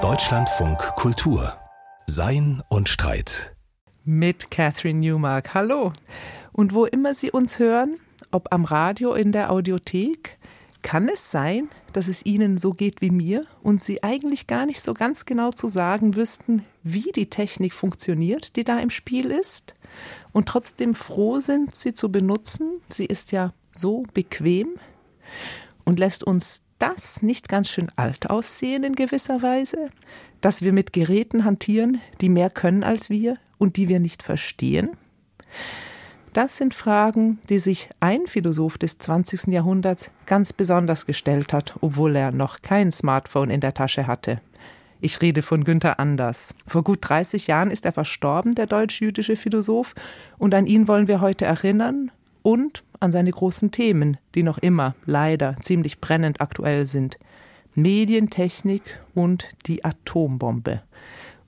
Deutschlandfunk Kultur Sein und Streit mit Catherine Newmark. Hallo. Und wo immer Sie uns hören, ob am Radio in der Audiothek, kann es sein, dass es Ihnen so geht wie mir und Sie eigentlich gar nicht so ganz genau zu sagen wüssten, wie die Technik funktioniert, die da im Spiel ist, und trotzdem froh sind, sie zu benutzen? Sie ist ja so bequem und lässt uns das nicht ganz schön alt aussehen in gewisser Weise, dass wir mit Geräten hantieren, die mehr können als wir und die wir nicht verstehen? Das sind Fragen, die sich ein Philosoph des 20. Jahrhunderts ganz besonders gestellt hat, obwohl er noch kein Smartphone in der Tasche hatte. Ich rede von Günther Anders. Vor gut 30 Jahren ist er verstorben, der deutsch-jüdische Philosoph, und an ihn wollen wir heute erinnern und an seine großen Themen, die noch immer leider ziemlich brennend aktuell sind. Medientechnik und die Atombombe.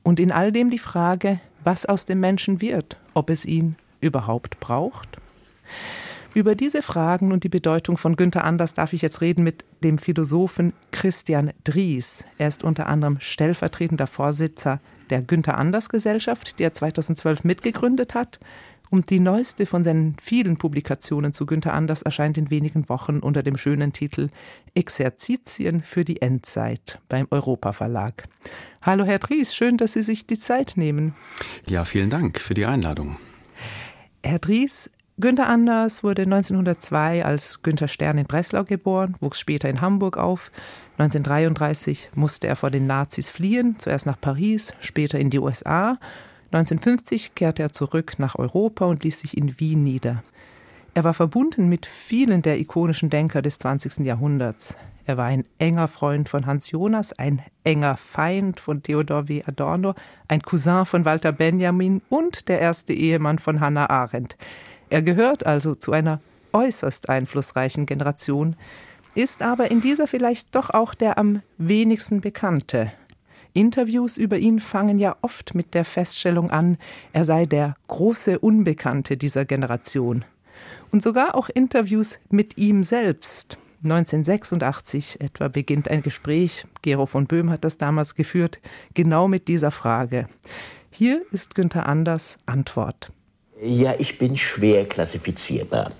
Und in all dem die Frage, was aus dem Menschen wird, ob es ihn überhaupt braucht? Über diese Fragen und die Bedeutung von Günther Anders darf ich jetzt reden mit dem Philosophen Christian Dries. Er ist unter anderem stellvertretender Vorsitzer der Günther Anders Gesellschaft, die er 2012 mitgegründet hat. Und die neueste von seinen vielen Publikationen zu Günther Anders erscheint in wenigen Wochen unter dem schönen Titel Exerzitien für die Endzeit beim Europa Verlag. Hallo Herr Dries, schön, dass Sie sich die Zeit nehmen. Ja, vielen Dank für die Einladung. Herr Dries, Günther Anders wurde 1902 als Günther Stern in Breslau geboren, wuchs später in Hamburg auf. 1933 musste er vor den Nazis fliehen, zuerst nach Paris, später in die USA. 1950 kehrte er zurück nach Europa und ließ sich in Wien nieder. Er war verbunden mit vielen der ikonischen Denker des 20. Jahrhunderts. Er war ein enger Freund von Hans Jonas, ein enger Feind von Theodor W. Adorno, ein Cousin von Walter Benjamin und der erste Ehemann von Hannah Arendt. Er gehört also zu einer äußerst einflussreichen Generation, ist aber in dieser vielleicht doch auch der am wenigsten bekannte. Interviews über ihn fangen ja oft mit der Feststellung an, er sei der große Unbekannte dieser Generation. Und sogar auch Interviews mit ihm selbst 1986 etwa beginnt ein Gespräch, Gero von Böhm hat das damals geführt, genau mit dieser Frage. Hier ist Günther Anders Antwort. Ja, ich bin schwer klassifizierbar.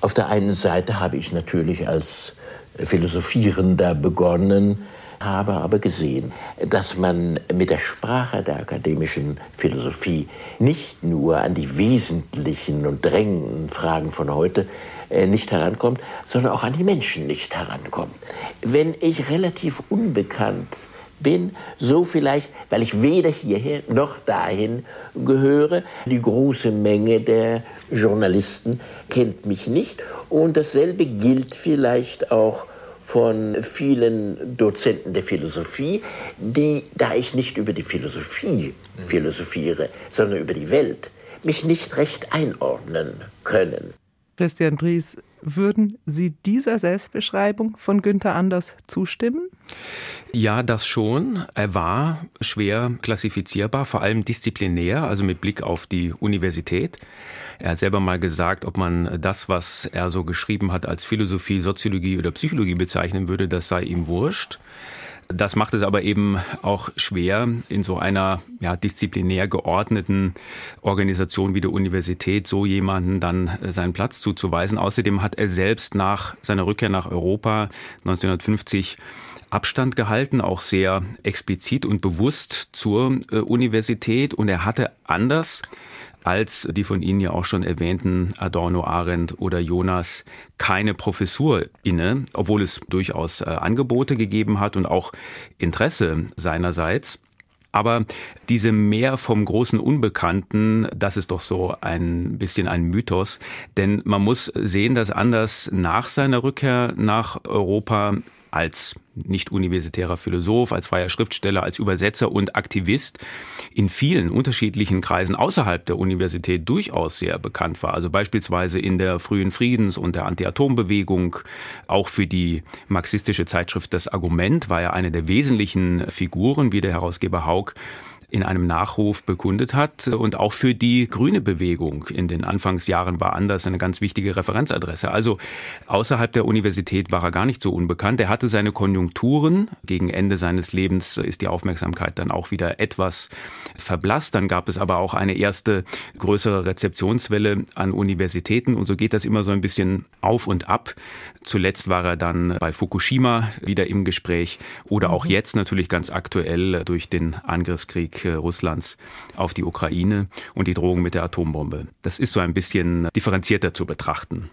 Auf der einen Seite habe ich natürlich als Philosophierender begonnen, habe aber gesehen, dass man mit der Sprache der akademischen Philosophie nicht nur an die wesentlichen und drängenden Fragen von heute äh, nicht herankommt, sondern auch an die Menschen nicht herankommt. Wenn ich relativ unbekannt bin, so vielleicht, weil ich weder hierher noch dahin gehöre. Die große Menge der Journalisten kennt mich nicht und dasselbe gilt vielleicht auch von vielen Dozenten der Philosophie, die, da ich nicht über die Philosophie philosophiere, sondern über die Welt, mich nicht recht einordnen können. Christian Dries, würden Sie dieser Selbstbeschreibung von Günther Anders zustimmen? Ja, das schon. Er war schwer klassifizierbar, vor allem disziplinär, also mit Blick auf die Universität. Er hat selber mal gesagt, ob man das, was er so geschrieben hat, als Philosophie, Soziologie oder Psychologie bezeichnen würde, das sei ihm wurscht. Das macht es aber eben auch schwer, in so einer ja, disziplinär geordneten Organisation wie der Universität so jemanden dann seinen Platz zuzuweisen. Außerdem hat er selbst nach seiner Rückkehr nach Europa 1950 Abstand gehalten, auch sehr explizit und bewusst zur äh, Universität. Und er hatte anders als die von Ihnen ja auch schon erwähnten Adorno, Arendt oder Jonas keine Professur inne, obwohl es durchaus äh, Angebote gegeben hat und auch Interesse seinerseits. Aber diese mehr vom großen Unbekannten, das ist doch so ein bisschen ein Mythos. Denn man muss sehen, dass Anders nach seiner Rückkehr nach Europa als nicht-universitärer Philosoph, als freier Schriftsteller, als Übersetzer und Aktivist in vielen unterschiedlichen Kreisen außerhalb der Universität durchaus sehr bekannt war. Also beispielsweise in der frühen Friedens- und der Anti-Atom-Bewegung, auch für die marxistische Zeitschrift Das Argument war er eine der wesentlichen Figuren, wie der Herausgeber Haug in einem Nachruf bekundet hat. Und auch für die grüne Bewegung in den Anfangsjahren war Anders eine ganz wichtige Referenzadresse. Also außerhalb der Universität war er gar nicht so unbekannt. Er hatte seine Konjunkturen. Gegen Ende seines Lebens ist die Aufmerksamkeit dann auch wieder etwas verblasst. Dann gab es aber auch eine erste größere Rezeptionswelle an Universitäten. Und so geht das immer so ein bisschen auf und ab. Zuletzt war er dann bei Fukushima wieder im Gespräch oder auch mhm. jetzt natürlich ganz aktuell durch den Angriffskrieg äh, Russlands auf die Ukraine und die Drohung mit der Atombombe. Das ist so ein bisschen differenzierter zu betrachten.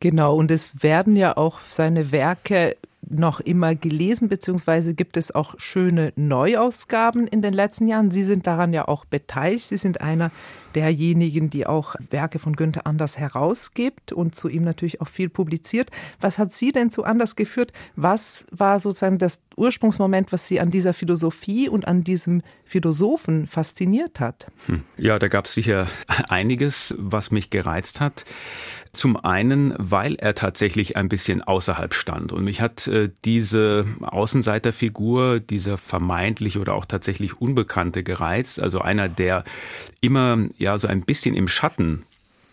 Genau, und es werden ja auch seine Werke noch immer gelesen, beziehungsweise gibt es auch schöne Neuausgaben in den letzten Jahren. Sie sind daran ja auch beteiligt. Sie sind einer derjenigen, die auch Werke von Günther Anders herausgibt und zu ihm natürlich auch viel publiziert. Was hat Sie denn zu Anders geführt? Was war sozusagen das Ursprungsmoment, was Sie an dieser Philosophie und an diesem Philosophen fasziniert hat? Hm. Ja, da gab es sicher einiges, was mich gereizt hat. Zum einen, weil er tatsächlich ein bisschen außerhalb stand. Und mich hat äh, diese Außenseiterfigur, dieser vermeintliche oder auch tatsächlich Unbekannte gereizt. Also einer, der immer ja so ein bisschen im Schatten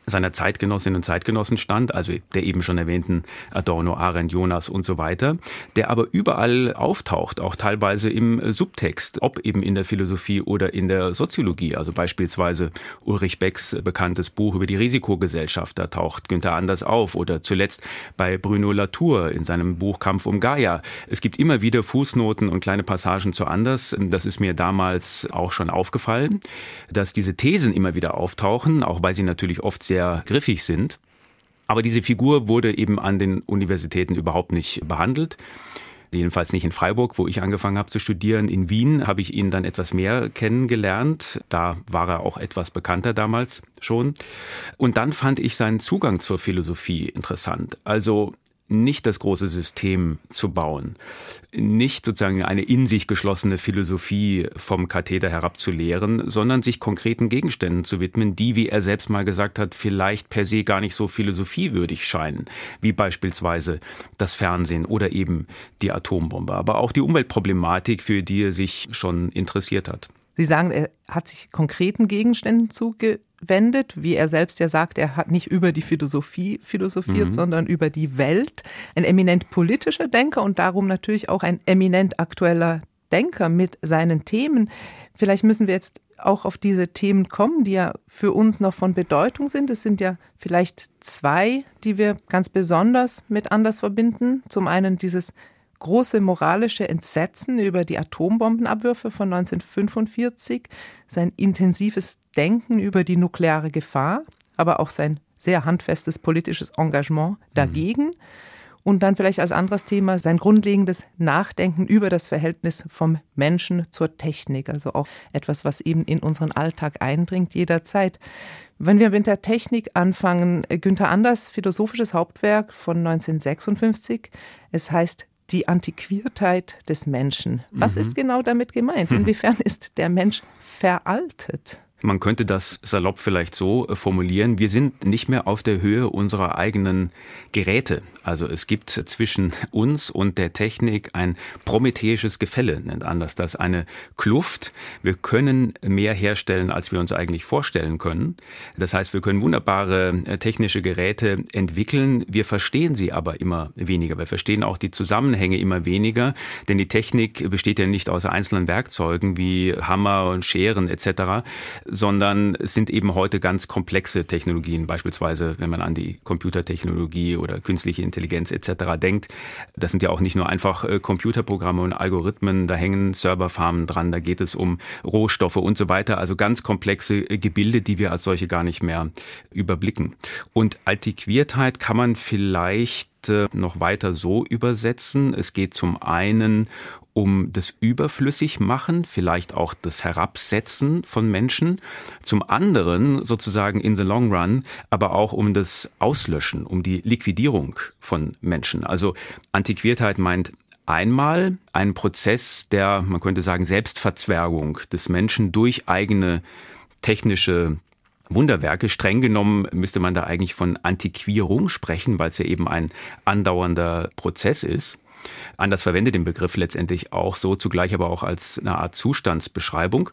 seiner Zeitgenossinnen und Zeitgenossen stand, also der eben schon erwähnten Adorno, Arendt, Jonas und so weiter, der aber überall auftaucht, auch teilweise im Subtext, ob eben in der Philosophie oder in der Soziologie. Also beispielsweise Ulrich Becks bekanntes Buch über die Risikogesellschaft, da taucht Günther Anders auf oder zuletzt bei Bruno Latour in seinem Buch Kampf um Gaia. Es gibt immer wieder Fußnoten und kleine Passagen zu Anders. Das ist mir damals auch schon aufgefallen, dass diese Thesen immer wieder auftauchen, auch weil sie natürlich oft sehr sehr griffig sind. Aber diese Figur wurde eben an den Universitäten überhaupt nicht behandelt. Jedenfalls nicht in Freiburg, wo ich angefangen habe zu studieren. In Wien habe ich ihn dann etwas mehr kennengelernt. Da war er auch etwas bekannter damals schon. Und dann fand ich seinen Zugang zur Philosophie interessant. Also nicht das große System zu bauen, nicht sozusagen eine in sich geschlossene Philosophie vom Katheder herab zu lehren, sondern sich konkreten Gegenständen zu widmen, die, wie er selbst mal gesagt hat, vielleicht per se gar nicht so philosophiewürdig scheinen, wie beispielsweise das Fernsehen oder eben die Atombombe, aber auch die Umweltproblematik, für die er sich schon interessiert hat. Sie sagen, er hat sich konkreten Gegenständen zuge wendet, wie er selbst ja sagt, er hat nicht über die Philosophie philosophiert, mhm. sondern über die Welt. Ein eminent politischer Denker und darum natürlich auch ein eminent aktueller Denker mit seinen Themen. Vielleicht müssen wir jetzt auch auf diese Themen kommen, die ja für uns noch von Bedeutung sind. Es sind ja vielleicht zwei, die wir ganz besonders mit anders verbinden. Zum einen dieses große moralische Entsetzen über die Atombombenabwürfe von 1945, sein intensives Denken über die nukleare Gefahr, aber auch sein sehr handfestes politisches Engagement dagegen. Mhm. Und dann vielleicht als anderes Thema sein grundlegendes Nachdenken über das Verhältnis vom Menschen zur Technik, also auch etwas, was eben in unseren Alltag eindringt jederzeit. Wenn wir mit der Technik anfangen, Günther Anders philosophisches Hauptwerk von 1956, es heißt die Antiquiertheit des Menschen. Was mhm. ist genau damit gemeint? Inwiefern ist der Mensch veraltet? Man könnte das salopp vielleicht so formulieren, wir sind nicht mehr auf der Höhe unserer eigenen Geräte. Also es gibt zwischen uns und der Technik ein prometheisches Gefälle, nennt anders das, eine Kluft. Wir können mehr herstellen, als wir uns eigentlich vorstellen können. Das heißt, wir können wunderbare äh, technische Geräte entwickeln, wir verstehen sie aber immer weniger. Wir verstehen auch die Zusammenhänge immer weniger, denn die Technik besteht ja nicht aus einzelnen Werkzeugen wie Hammer und Scheren etc., sondern es sind eben heute ganz komplexe Technologien, beispielsweise wenn man an die Computertechnologie oder künstliche Intelligenz etc. denkt. Das sind ja auch nicht nur einfach äh, Computerprogramme und Algorithmen, da hängen Serverfarmen dran, da geht es um Rohstoffe und so weiter, also ganz komplexe äh, Gebilde, die wir als solche gar nicht mehr überblicken. Und Antiquiertheit kann man vielleicht äh, noch weiter so übersetzen. Es geht zum einen um das Überflüssigmachen, vielleicht auch das Herabsetzen von Menschen, zum anderen sozusagen in the long run, aber auch um das Auslöschen, um die Liquidierung von Menschen. Also Antiquiertheit meint einmal einen Prozess der, man könnte sagen, Selbstverzwergung des Menschen durch eigene technische Wunderwerke. Streng genommen müsste man da eigentlich von Antiquierung sprechen, weil es ja eben ein andauernder Prozess ist. Anders verwendet den Begriff letztendlich auch so, zugleich aber auch als eine Art Zustandsbeschreibung.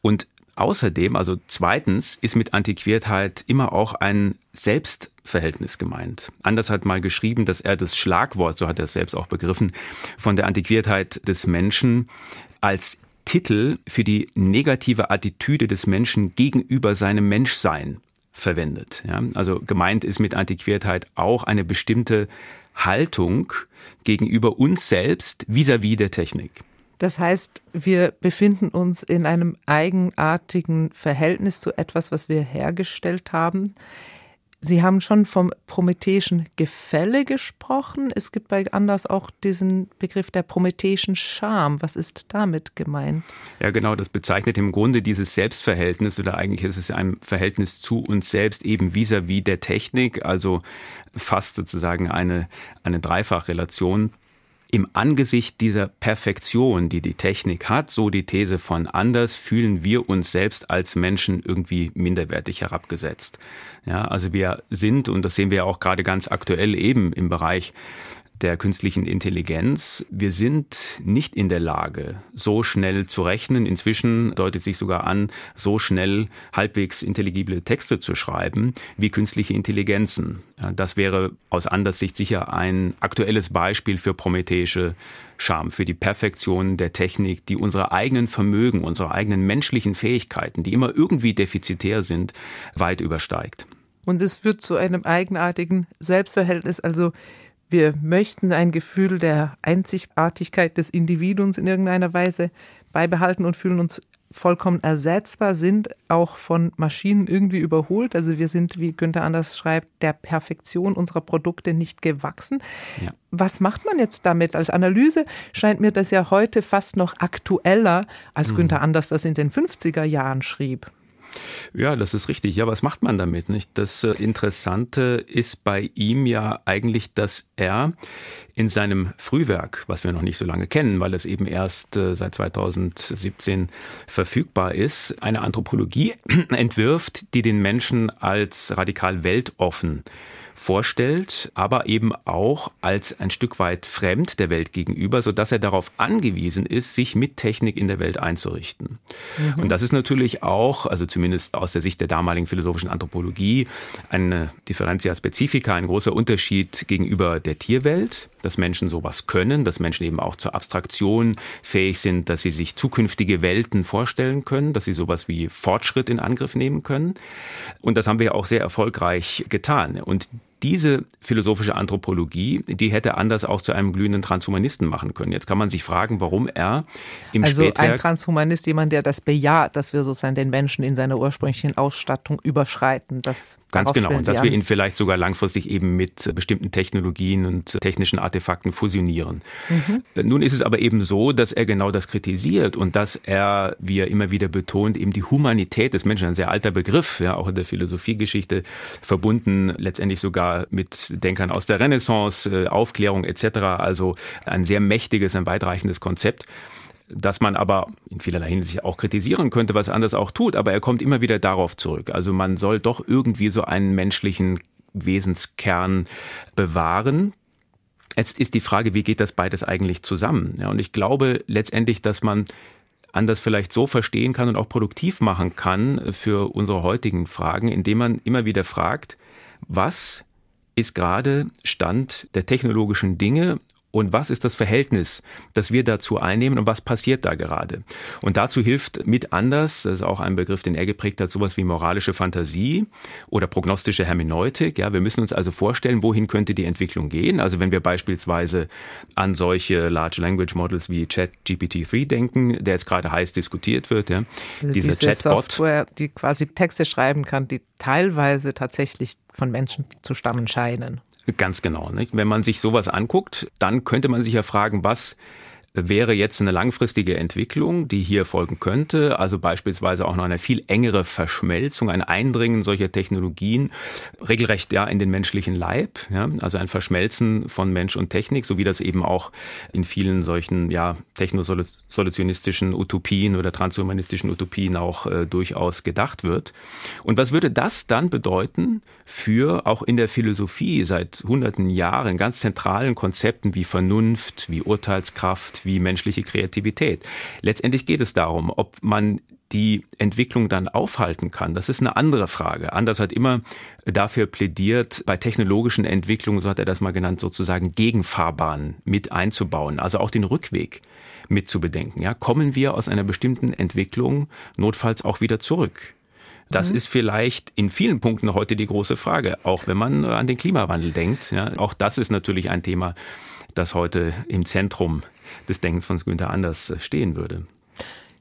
Und Außerdem, also zweitens, ist mit Antiquiertheit immer auch ein Selbstverhältnis gemeint. Anders hat mal geschrieben, dass er das Schlagwort, so hat er es selbst auch begriffen, von der Antiquiertheit des Menschen als Titel für die negative Attitüde des Menschen gegenüber seinem Menschsein verwendet. Ja, also gemeint ist mit Antiquiertheit auch eine bestimmte Haltung gegenüber uns selbst vis-à-vis -vis der Technik. Das heißt, wir befinden uns in einem eigenartigen Verhältnis zu etwas, was wir hergestellt haben. Sie haben schon vom prometheischen Gefälle gesprochen. Es gibt bei Anders auch diesen Begriff der prometheischen Scham. Was ist damit gemeint? Ja, genau, das bezeichnet im Grunde dieses Selbstverhältnis oder eigentlich ist es ein Verhältnis zu uns selbst eben vis-à-vis -vis der Technik, also fast sozusagen eine, eine Dreifachrelation im Angesicht dieser Perfektion, die die Technik hat, so die These von Anders, fühlen wir uns selbst als Menschen irgendwie minderwertig herabgesetzt. Ja, also wir sind, und das sehen wir auch gerade ganz aktuell eben im Bereich der künstlichen Intelligenz. Wir sind nicht in der Lage, so schnell zu rechnen. Inzwischen deutet sich sogar an, so schnell halbwegs intelligible Texte zu schreiben wie künstliche Intelligenzen. Das wäre aus Anderssicht sicher ein aktuelles Beispiel für prometheische Scham, für die Perfektion der Technik, die unsere eigenen Vermögen, unsere eigenen menschlichen Fähigkeiten, die immer irgendwie defizitär sind, weit übersteigt. Und es wird zu einem eigenartigen Selbstverhältnis, also wir möchten ein Gefühl der Einzigartigkeit des Individuums in irgendeiner Weise beibehalten und fühlen uns vollkommen ersetzbar, sind auch von Maschinen irgendwie überholt. Also wir sind, wie Günther Anders schreibt, der Perfektion unserer Produkte nicht gewachsen. Ja. Was macht man jetzt damit? Als Analyse scheint mir das ja heute fast noch aktueller, als mhm. Günther Anders das in den 50er Jahren schrieb. Ja, das ist richtig. Ja, was macht man damit? Nicht? Das äh, Interessante ist bei ihm ja eigentlich, dass er in seinem Frühwerk, was wir noch nicht so lange kennen, weil es eben erst äh, seit 2017 verfügbar ist, eine Anthropologie entwirft, die den Menschen als radikal weltoffen vorstellt, aber eben auch als ein Stück weit fremd der Welt gegenüber, so dass er darauf angewiesen ist, sich mit Technik in der Welt einzurichten. Mhm. Und das ist natürlich auch, also zumindest aus der Sicht der damaligen philosophischen Anthropologie, eine Differentia Specifica, ein großer Unterschied gegenüber der Tierwelt, dass Menschen sowas können, dass Menschen eben auch zur Abstraktion fähig sind, dass sie sich zukünftige Welten vorstellen können, dass sie sowas wie Fortschritt in Angriff nehmen können. Und das haben wir auch sehr erfolgreich getan. Und diese philosophische Anthropologie, die hätte anders auch zu einem glühenden Transhumanisten machen können. Jetzt kann man sich fragen, warum er im also Spätwerk... Also ein Transhumanist, jemand, der das bejaht, dass wir sozusagen den Menschen in seiner ursprünglichen Ausstattung überschreiten. Das Ganz genau. Und dass wir ihn vielleicht sogar langfristig eben mit bestimmten Technologien und technischen Artefakten fusionieren. Mhm. Nun ist es aber eben so, dass er genau das kritisiert und dass er, wie er immer wieder betont, eben die Humanität des Menschen, ein sehr alter Begriff, ja, auch in der Philosophiegeschichte, verbunden letztendlich sogar mit Denkern aus der Renaissance, äh, Aufklärung etc. Also ein sehr mächtiges, ein weitreichendes Konzept dass man aber in vielerlei Hinsicht auch kritisieren könnte, was anders auch tut, aber er kommt immer wieder darauf zurück. Also man soll doch irgendwie so einen menschlichen Wesenskern bewahren. Jetzt ist die Frage, wie geht das beides eigentlich zusammen? Ja, und ich glaube letztendlich, dass man anders vielleicht so verstehen kann und auch produktiv machen kann für unsere heutigen Fragen, indem man immer wieder fragt, was ist gerade Stand der technologischen Dinge und was ist das Verhältnis, das wir dazu einnehmen und was passiert da gerade. Und dazu hilft mit anders, das ist auch ein Begriff, den er geprägt hat, sowas wie moralische Fantasie oder prognostische Hermeneutik. Ja, wir müssen uns also vorstellen, wohin könnte die Entwicklung gehen. Also wenn wir beispielsweise an solche Large Language Models wie ChatGPT-3 denken, der jetzt gerade heiß diskutiert wird, ja, also diese, diese Chatbot, Software, die quasi Texte schreiben kann, die teilweise tatsächlich von Menschen zu stammen scheinen. Ganz genau. Nicht? Wenn man sich sowas anguckt, dann könnte man sich ja fragen, was wäre jetzt eine langfristige Entwicklung, die hier folgen könnte, also beispielsweise auch noch eine viel engere Verschmelzung, ein Eindringen solcher Technologien, regelrecht ja in den menschlichen Leib, ja, also ein Verschmelzen von Mensch und Technik, so wie das eben auch in vielen solchen ja technosolutionistischen Utopien oder transhumanistischen Utopien auch äh, durchaus gedacht wird. Und was würde das dann bedeuten für auch in der Philosophie seit hunderten Jahren ganz zentralen Konzepten wie Vernunft, wie Urteilskraft, wie menschliche Kreativität. Letztendlich geht es darum, ob man die Entwicklung dann aufhalten kann, das ist eine andere Frage. Anders hat immer dafür plädiert, bei technologischen Entwicklungen, so hat er das mal genannt, sozusagen Gegenfahrbahnen mit einzubauen, also auch den Rückweg mit zu bedenken. Ja, kommen wir aus einer bestimmten Entwicklung notfalls auch wieder zurück? Das mhm. ist vielleicht in vielen Punkten heute die große Frage, auch wenn man an den Klimawandel denkt. Ja, auch das ist natürlich ein Thema, das heute im Zentrum des Denkens von Günther Anders stehen würde.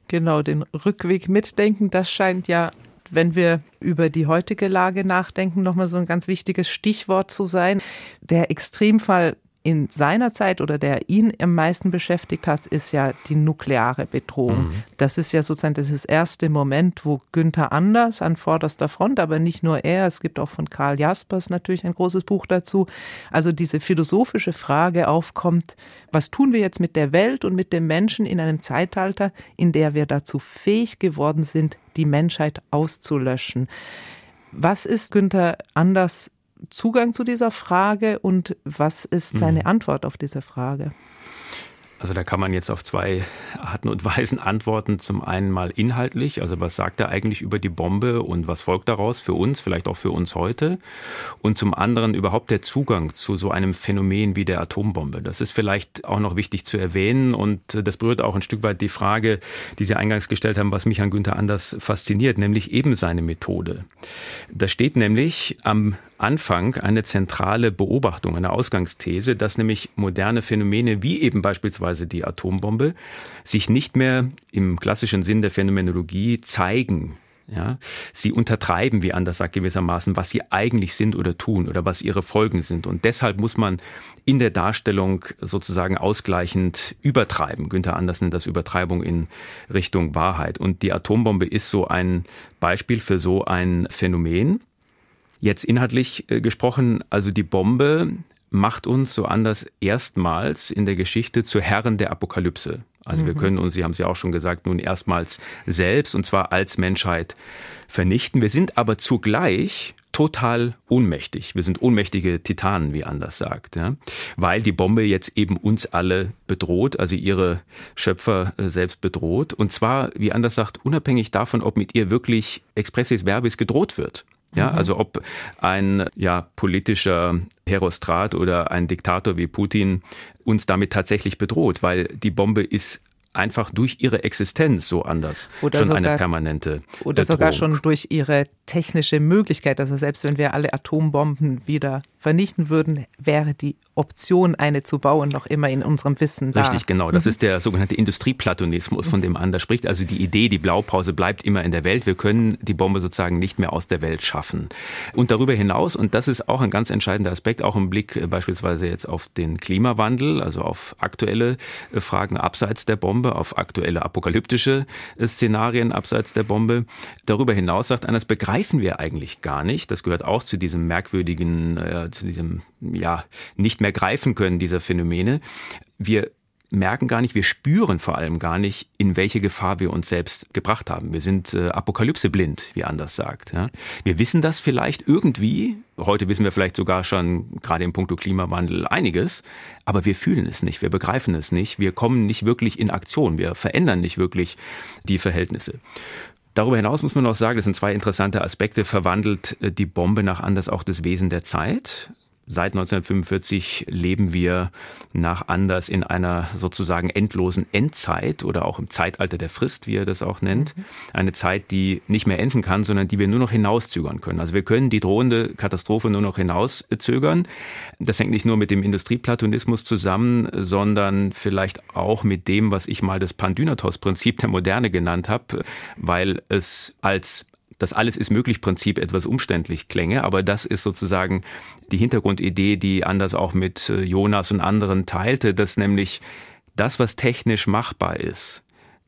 Genau, den Rückweg mitdenken, das scheint ja, wenn wir über die heutige Lage nachdenken, nochmal so ein ganz wichtiges Stichwort zu sein. Der Extremfall in seiner Zeit oder der ihn am meisten beschäftigt hat, ist ja die nukleare Bedrohung. Mhm. Das ist ja sozusagen das erste Moment, wo Günther Anders an vorderster Front, aber nicht nur er, es gibt auch von Karl Jaspers natürlich ein großes Buch dazu, also diese philosophische Frage aufkommt, was tun wir jetzt mit der Welt und mit dem Menschen in einem Zeitalter, in der wir dazu fähig geworden sind, die Menschheit auszulöschen? Was ist Günther Anders Zugang zu dieser Frage und was ist seine mhm. Antwort auf diese Frage? Also da kann man jetzt auf zwei Arten und Weisen antworten. Zum einen mal inhaltlich, also was sagt er eigentlich über die Bombe und was folgt daraus für uns, vielleicht auch für uns heute. Und zum anderen überhaupt der Zugang zu so einem Phänomen wie der Atombombe. Das ist vielleicht auch noch wichtig zu erwähnen und das berührt auch ein Stück weit die Frage, die Sie eingangs gestellt haben, was mich an Günther Anders fasziniert, nämlich eben seine Methode. Da steht nämlich am Anfang eine zentrale Beobachtung, eine Ausgangsthese, dass nämlich moderne Phänomene wie eben beispielsweise die Atombombe sich nicht mehr im klassischen Sinn der Phänomenologie zeigen, ja, sie untertreiben, wie Anders sagt gewissermaßen, was sie eigentlich sind oder tun oder was ihre Folgen sind. Und deshalb muss man in der Darstellung sozusagen ausgleichend übertreiben. Günther Anders nennt das Übertreibung in Richtung Wahrheit. Und die Atombombe ist so ein Beispiel für so ein Phänomen. Jetzt inhaltlich äh, gesprochen, also die Bombe macht uns so anders erstmals in der Geschichte zu Herren der Apokalypse. Also mhm. wir können uns, Sie haben es ja auch schon gesagt, nun erstmals selbst und zwar als Menschheit vernichten. Wir sind aber zugleich total ohnmächtig. Wir sind ohnmächtige Titanen, wie Anders sagt, ja? weil die Bombe jetzt eben uns alle bedroht, also ihre Schöpfer äh, selbst bedroht. Und zwar, wie Anders sagt, unabhängig davon, ob mit ihr wirklich expressis verbis gedroht wird. Ja, mhm. also ob ein ja, politischer Herostrat oder ein Diktator wie Putin uns damit tatsächlich bedroht, weil die Bombe ist einfach durch ihre Existenz so anders oder schon sogar, eine permanente oder sogar schon durch ihre technische Möglichkeit. Also selbst wenn wir alle Atombomben wieder vernichten würden, wäre die Option, eine zu bauen, noch immer in unserem Wissen da. Richtig, genau. Das mhm. ist der sogenannte Industrieplatonismus, von dem Anders spricht. Also die Idee, die Blaupause bleibt immer in der Welt. Wir können die Bombe sozusagen nicht mehr aus der Welt schaffen. Und darüber hinaus, und das ist auch ein ganz entscheidender Aspekt, auch im Blick äh, beispielsweise jetzt auf den Klimawandel, also auf aktuelle äh, Fragen abseits der Bombe, auf aktuelle apokalyptische äh, Szenarien abseits der Bombe. Darüber hinaus sagt Anders, begreifen wir eigentlich gar nicht. Das gehört auch zu diesem merkwürdigen, zu diesem, ja, nicht mehr greifen können dieser Phänomene. Wir merken gar nicht, wir spüren vor allem gar nicht, in welche Gefahr wir uns selbst gebracht haben. Wir sind äh, apokalypseblind, wie Anders sagt. Ja. Wir wissen das vielleicht irgendwie. Heute wissen wir vielleicht sogar schon gerade im Punkto Klimawandel einiges, aber wir fühlen es nicht, wir begreifen es nicht, wir kommen nicht wirklich in Aktion, wir verändern nicht wirklich die Verhältnisse. Darüber hinaus muss man noch sagen, das sind zwei interessante Aspekte, verwandelt äh, die Bombe nach anders auch das Wesen der Zeit. Seit 1945 leben wir nach Anders in einer sozusagen endlosen Endzeit oder auch im Zeitalter der Frist, wie er das auch nennt. Mhm. Eine Zeit, die nicht mehr enden kann, sondern die wir nur noch hinauszögern können. Also wir können die drohende Katastrophe nur noch hinauszögern. Das hängt nicht nur mit dem Industrieplatonismus zusammen, sondern vielleicht auch mit dem, was ich mal das Pandynatos-Prinzip der Moderne genannt habe, weil es als das alles ist möglich Prinzip etwas umständlich klänge, aber das ist sozusagen die Hintergrundidee, die Anders auch mit äh, Jonas und anderen teilte, dass nämlich das, was technisch machbar ist,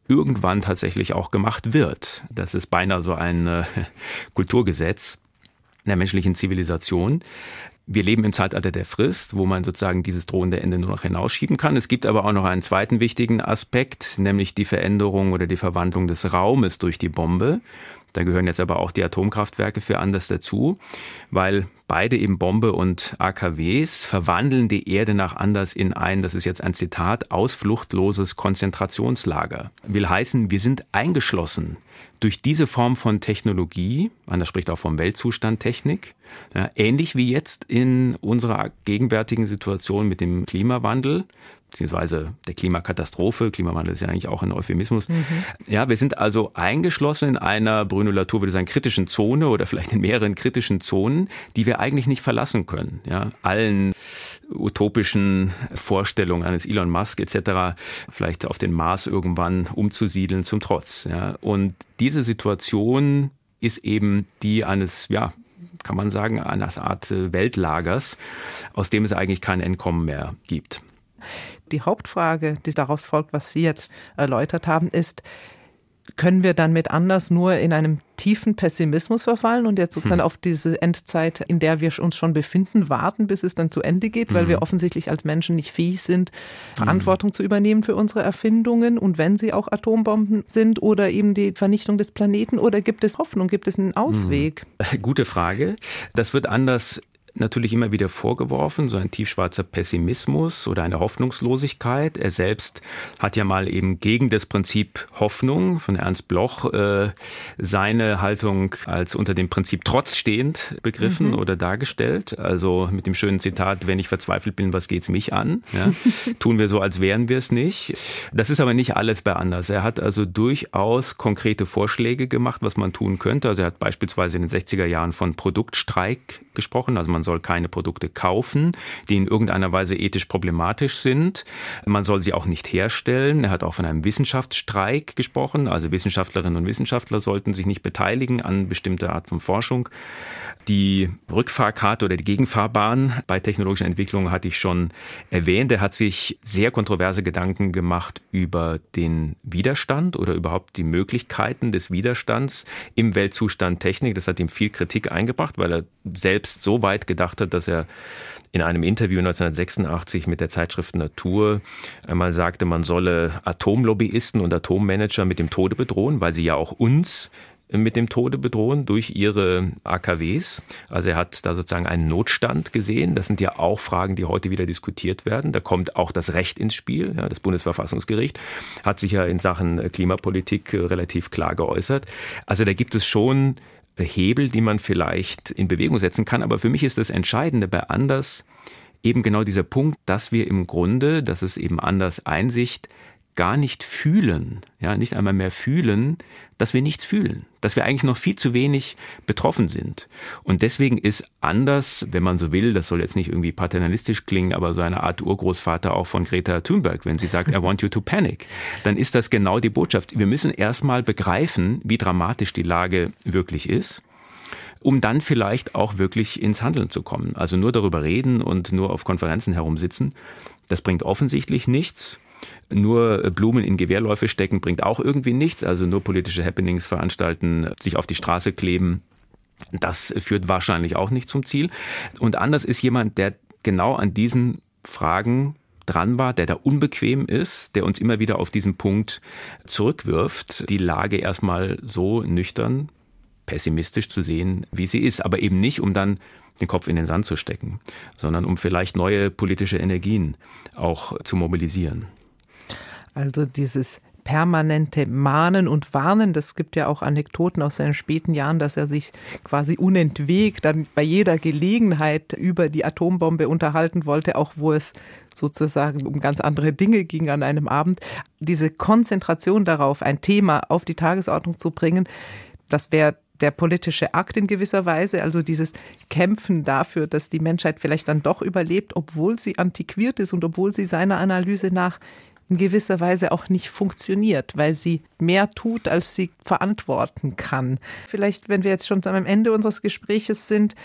irgendwann tatsächlich auch gemacht wird. Das ist beinahe so ein äh, Kulturgesetz der menschlichen Zivilisation. Wir leben im Zeitalter der Frist, wo man sozusagen dieses drohende Ende nur noch hinausschieben kann. Es gibt aber auch noch einen zweiten wichtigen Aspekt, nämlich die Veränderung oder die Verwandlung des Raumes durch die Bombe. Da gehören jetzt aber auch die Atomkraftwerke für anders dazu, weil beide eben Bombe und AKWs verwandeln die Erde nach anders in ein, das ist jetzt ein Zitat, ausfluchtloses Konzentrationslager. Will heißen, wir sind eingeschlossen durch diese Form von Technologie, man spricht auch vom Weltzustand Technik, ja, ähnlich wie jetzt in unserer gegenwärtigen Situation mit dem Klimawandel, beziehungsweise der Klimakatastrophe. Klimawandel ist ja eigentlich auch ein Euphemismus. Mhm. Ja, wir sind also eingeschlossen in einer, Bruno Latour würde sagen, kritischen Zone oder vielleicht in mehreren kritischen Zonen, die wir eigentlich nicht verlassen können. Ja, allen utopischen Vorstellungen eines Elon Musk etc. vielleicht auf den Mars irgendwann umzusiedeln zum Trotz. Ja, und diese Situation ist eben die eines, ja, kann man sagen, einer Art Weltlagers, aus dem es eigentlich kein Entkommen mehr gibt. Die Hauptfrage, die daraus folgt, was Sie jetzt erläutert haben, ist, können wir dann mit anders nur in einem tiefen Pessimismus verfallen und jetzt sozusagen hm. auf diese Endzeit, in der wir uns schon befinden, warten, bis es dann zu Ende geht, weil hm. wir offensichtlich als Menschen nicht fähig sind, Verantwortung hm. zu übernehmen für unsere Erfindungen und wenn sie auch Atombomben sind oder eben die Vernichtung des Planeten oder gibt es Hoffnung, gibt es einen Ausweg? Gute Frage. Das wird anders natürlich immer wieder vorgeworfen, so ein tiefschwarzer Pessimismus oder eine Hoffnungslosigkeit. Er selbst hat ja mal eben gegen das Prinzip Hoffnung von Ernst Bloch äh, seine Haltung als unter dem Prinzip Trotz stehend begriffen mhm. oder dargestellt. Also mit dem schönen Zitat, wenn ich verzweifelt bin, was geht's mich an? Ja? Tun wir so, als wären wir es nicht. Das ist aber nicht alles bei Anders. Er hat also durchaus konkrete Vorschläge gemacht, was man tun könnte. Also er hat beispielsweise in den 60er Jahren von Produktstreik gesprochen. Also man soll keine Produkte kaufen, die in irgendeiner Weise ethisch problematisch sind. Man soll sie auch nicht herstellen. Er hat auch von einem Wissenschaftsstreik gesprochen. Also Wissenschaftlerinnen und Wissenschaftler sollten sich nicht beteiligen an bestimmter Art von Forschung. Die Rückfahrkarte oder die Gegenfahrbahn bei technologischen Entwicklungen hatte ich schon erwähnt. Er hat sich sehr kontroverse Gedanken gemacht über den Widerstand oder überhaupt die Möglichkeiten des Widerstands im Weltzustand Technik. Das hat ihm viel Kritik eingebracht, weil er selbst so weit gedacht hat, dass er in einem Interview 1986 mit der Zeitschrift Natur einmal sagte, man solle Atomlobbyisten und Atommanager mit dem Tode bedrohen, weil sie ja auch uns mit dem Tode bedrohen durch ihre AKWs. Also er hat da sozusagen einen Notstand gesehen. Das sind ja auch Fragen, die heute wieder diskutiert werden. Da kommt auch das Recht ins Spiel. Ja, das Bundesverfassungsgericht hat sich ja in Sachen Klimapolitik relativ klar geäußert. Also da gibt es schon Hebel, die man vielleicht in Bewegung setzen kann. Aber für mich ist das Entscheidende bei Anders eben genau dieser Punkt, dass wir im Grunde, dass es eben Anders Einsicht gar nicht fühlen, ja, nicht einmal mehr fühlen, dass wir nichts fühlen, dass wir eigentlich noch viel zu wenig betroffen sind. Und deswegen ist anders, wenn man so will, das soll jetzt nicht irgendwie paternalistisch klingen, aber so eine Art Urgroßvater auch von Greta Thunberg, wenn sie sagt, I want you to panic, dann ist das genau die Botschaft. Wir müssen erstmal begreifen, wie dramatisch die Lage wirklich ist um dann vielleicht auch wirklich ins Handeln zu kommen. Also nur darüber reden und nur auf Konferenzen herumsitzen, das bringt offensichtlich nichts. Nur Blumen in Gewehrläufe stecken bringt auch irgendwie nichts. Also nur politische Happenings veranstalten, sich auf die Straße kleben. Das führt wahrscheinlich auch nicht zum Ziel. Und anders ist jemand, der genau an diesen Fragen dran war, der da unbequem ist, der uns immer wieder auf diesen Punkt zurückwirft, die Lage erstmal so nüchtern, pessimistisch zu sehen, wie sie ist. Aber eben nicht, um dann den Kopf in den Sand zu stecken, sondern um vielleicht neue politische Energien auch zu mobilisieren. Also dieses permanente Mahnen und Warnen. Das gibt ja auch Anekdoten aus seinen späten Jahren, dass er sich quasi unentwegt dann bei jeder Gelegenheit über die Atombombe unterhalten wollte, auch wo es sozusagen um ganz andere Dinge ging an einem Abend. Diese Konzentration darauf, ein Thema auf die Tagesordnung zu bringen, das wäre der politische Akt in gewisser Weise, also dieses Kämpfen dafür, dass die Menschheit vielleicht dann doch überlebt, obwohl sie antiquiert ist und obwohl sie seiner Analyse nach in gewisser Weise auch nicht funktioniert, weil sie mehr tut, als sie verantworten kann. Vielleicht, wenn wir jetzt schon am Ende unseres Gespräches sind,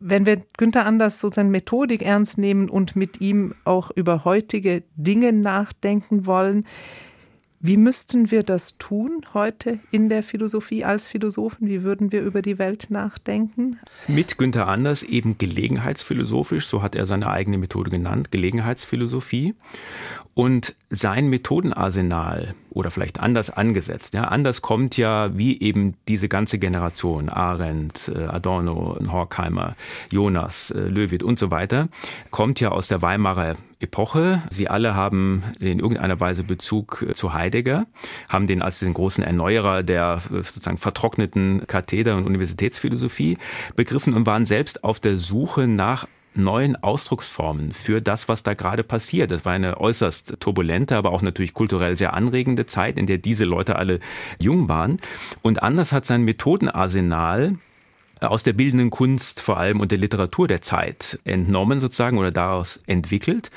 wenn wir Günther Anders so seine Methodik ernst nehmen und mit ihm auch über heutige Dinge nachdenken wollen, wie müssten wir das tun heute in der Philosophie als Philosophen? Wie würden wir über die Welt nachdenken? Mit Günther Anders eben gelegenheitsphilosophisch, so hat er seine eigene Methode genannt, Gelegenheitsphilosophie. Und sein Methodenarsenal oder vielleicht anders angesetzt, ja, anders kommt ja wie eben diese ganze Generation, Arendt, äh, Adorno, Horkheimer, Jonas, äh, Löwit und so weiter, kommt ja aus der Weimarer Epoche. Sie alle haben in irgendeiner Weise Bezug äh, zu Heidegger, haben den als den großen Erneuerer der sozusagen vertrockneten Katheder und Universitätsphilosophie begriffen und waren selbst auf der Suche nach neuen Ausdrucksformen für das, was da gerade passiert. Das war eine äußerst turbulente, aber auch natürlich kulturell sehr anregende Zeit, in der diese Leute alle jung waren. Und Anders hat sein Methodenarsenal aus der bildenden Kunst vor allem und der Literatur der Zeit entnommen sozusagen oder daraus entwickelt.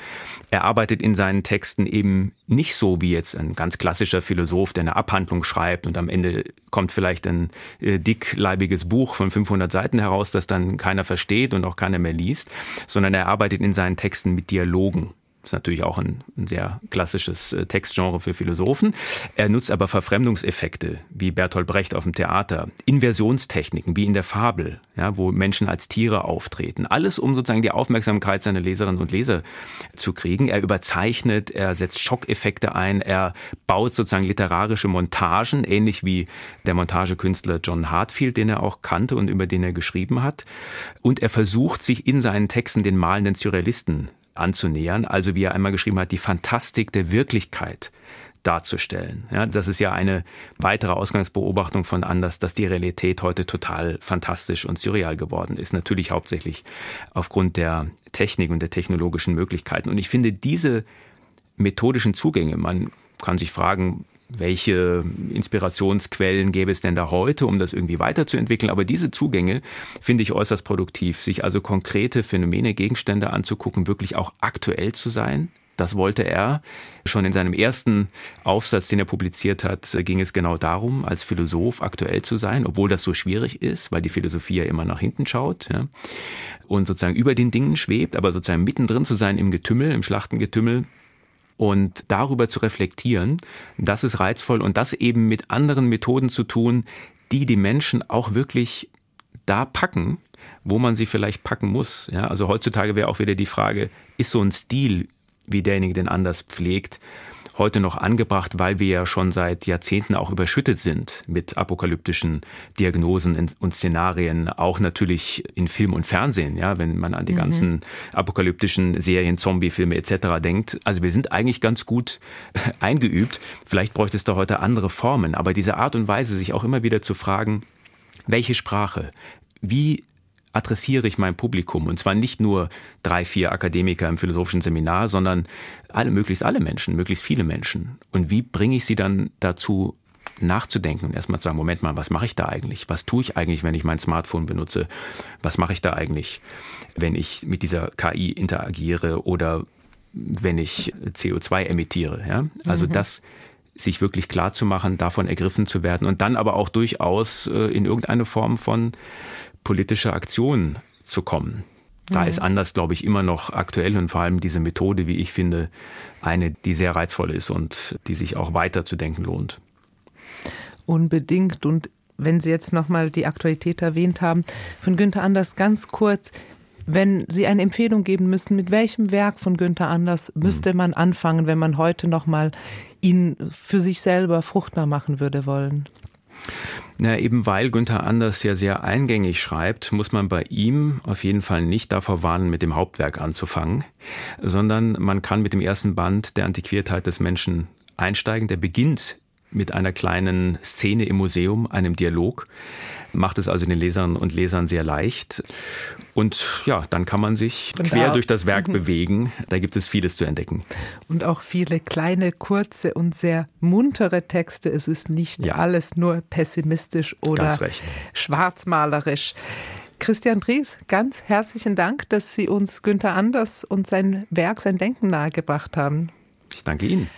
Er arbeitet in seinen Texten eben nicht so wie jetzt ein ganz klassischer Philosoph, der eine Abhandlung schreibt und am Ende kommt vielleicht ein äh, dickleibiges Buch von 500 Seiten heraus, das dann keiner versteht und auch keiner mehr liest, sondern er arbeitet in seinen Texten mit Dialogen. Ist natürlich auch ein, ein, sehr klassisches äh, Textgenre für Philosophen. Er nutzt aber Verfremdungseffekte, wie Bertolt Brecht auf dem Theater, Inversionstechniken, wie in der Fabel, ja, wo Menschen als Tiere auftreten. Alles, um sozusagen die Aufmerksamkeit seiner Leserinnen und Leser zu kriegen. Er überzeichnet, er setzt Schockeffekte ein, er baut sozusagen literarische Montagen, ähnlich wie der Montagekünstler John Hartfield, den er auch kannte und über den er geschrieben hat. Und er versucht sich in seinen Texten den malenden Surrealisten anzunähern. Also wie er einmal geschrieben hat, die Fantastik der Wirklichkeit darzustellen. Ja, das ist ja eine weitere Ausgangsbeobachtung von Anders, dass die Realität heute total fantastisch und surreal geworden ist. Natürlich hauptsächlich aufgrund der Technik und der technologischen Möglichkeiten. Und ich finde diese methodischen Zugänge, man kann sich fragen, welche Inspirationsquellen gäbe es denn da heute, um das irgendwie weiterzuentwickeln. Aber diese Zugänge finde ich äußerst produktiv, sich also konkrete Phänomene, Gegenstände anzugucken, wirklich auch aktuell zu sein. Das wollte er. Schon in seinem ersten Aufsatz, den er publiziert hat, ging es genau darum, als Philosoph aktuell zu sein, obwohl das so schwierig ist, weil die Philosophie ja immer nach hinten schaut ja, und sozusagen über den Dingen schwebt, aber sozusagen mittendrin zu sein im Getümmel, im Schlachtengetümmel, und darüber zu reflektieren, das ist reizvoll und das eben mit anderen Methoden zu tun, die die Menschen auch wirklich da packen, wo man sie vielleicht packen muss. Ja, also heutzutage wäre auch wieder die Frage, ist so ein Stil, wie derjenige den anders pflegt, heute noch angebracht, weil wir ja schon seit Jahrzehnten auch überschüttet sind mit apokalyptischen Diagnosen und Szenarien, auch natürlich in Film und Fernsehen, ja, wenn man an die mhm. ganzen apokalyptischen Serien, Zombiefilme etc. denkt. Also wir sind eigentlich ganz gut eingeübt. Vielleicht bräuchte es da heute andere Formen, aber diese Art und Weise, sich auch immer wieder zu fragen, welche Sprache, wie adressiere ich mein Publikum. Und zwar nicht nur drei, vier Akademiker im philosophischen Seminar, sondern alle, möglichst alle Menschen, möglichst viele Menschen. Und wie bringe ich sie dann dazu, nachzudenken und erstmal zu sagen, Moment mal, was mache ich da eigentlich? Was tue ich eigentlich, wenn ich mein Smartphone benutze? Was mache ich da eigentlich, wenn ich mit dieser KI interagiere oder wenn ich CO2 emittiere? Ja? Also mhm. das sich wirklich klar zu machen, davon ergriffen zu werden und dann aber auch durchaus äh, in irgendeine Form von politische Aktion zu kommen. Da mhm. ist anders, glaube ich, immer noch aktuell und vor allem diese Methode, wie ich finde, eine, die sehr reizvoll ist und die sich auch weiterzudenken lohnt. Unbedingt. Und wenn Sie jetzt nochmal die Aktualität erwähnt haben, von Günther Anders ganz kurz, wenn Sie eine Empfehlung geben müssten, mit welchem Werk von Günther Anders müsste man anfangen, wenn man heute nochmal ihn für sich selber fruchtbar machen würde wollen? Na, eben weil Günther Anders ja sehr eingängig schreibt, muss man bei ihm auf jeden Fall nicht davor warnen, mit dem Hauptwerk anzufangen, sondern man kann mit dem ersten Band der Antiquiertheit des Menschen einsteigen. Der beginnt mit einer kleinen Szene im Museum, einem Dialog macht es also den Leserinnen und Lesern sehr leicht. Und ja, dann kann man sich und quer durch das Werk mhm. bewegen. Da gibt es vieles zu entdecken. Und auch viele kleine, kurze und sehr muntere Texte. Es ist nicht ja. alles nur pessimistisch oder schwarzmalerisch. Christian Dries, ganz herzlichen Dank, dass Sie uns Günther Anders und sein Werk, sein Denken nahegebracht haben. Ich danke Ihnen.